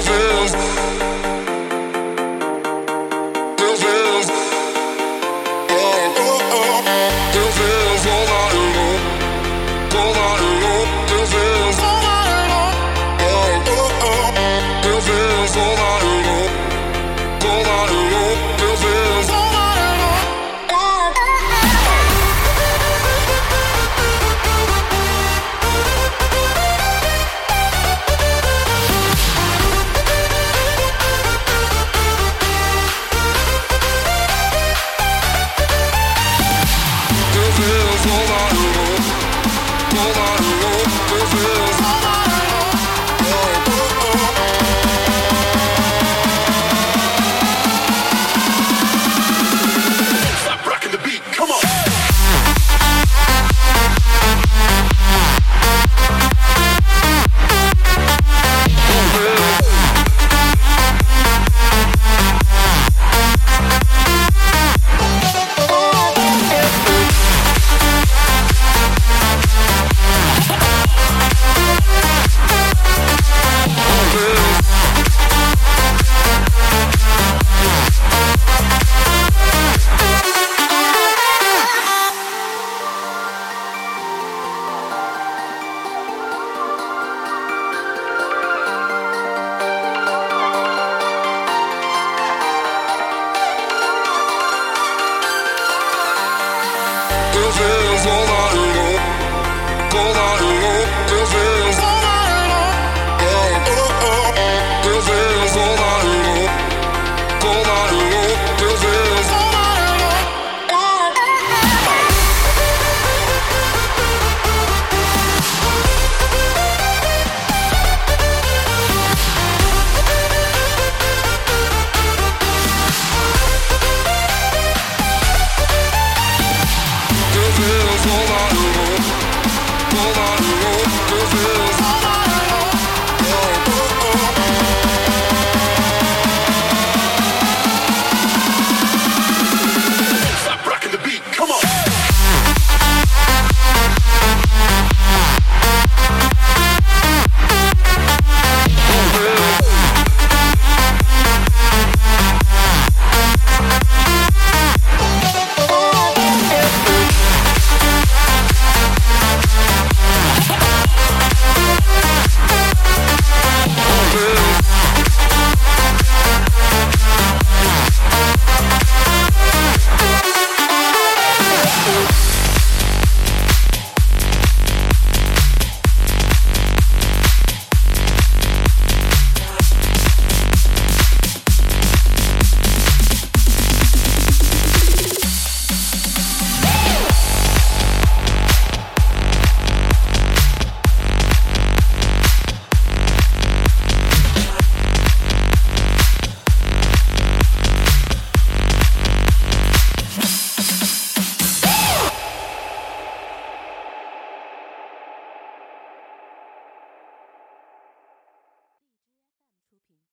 over. This is all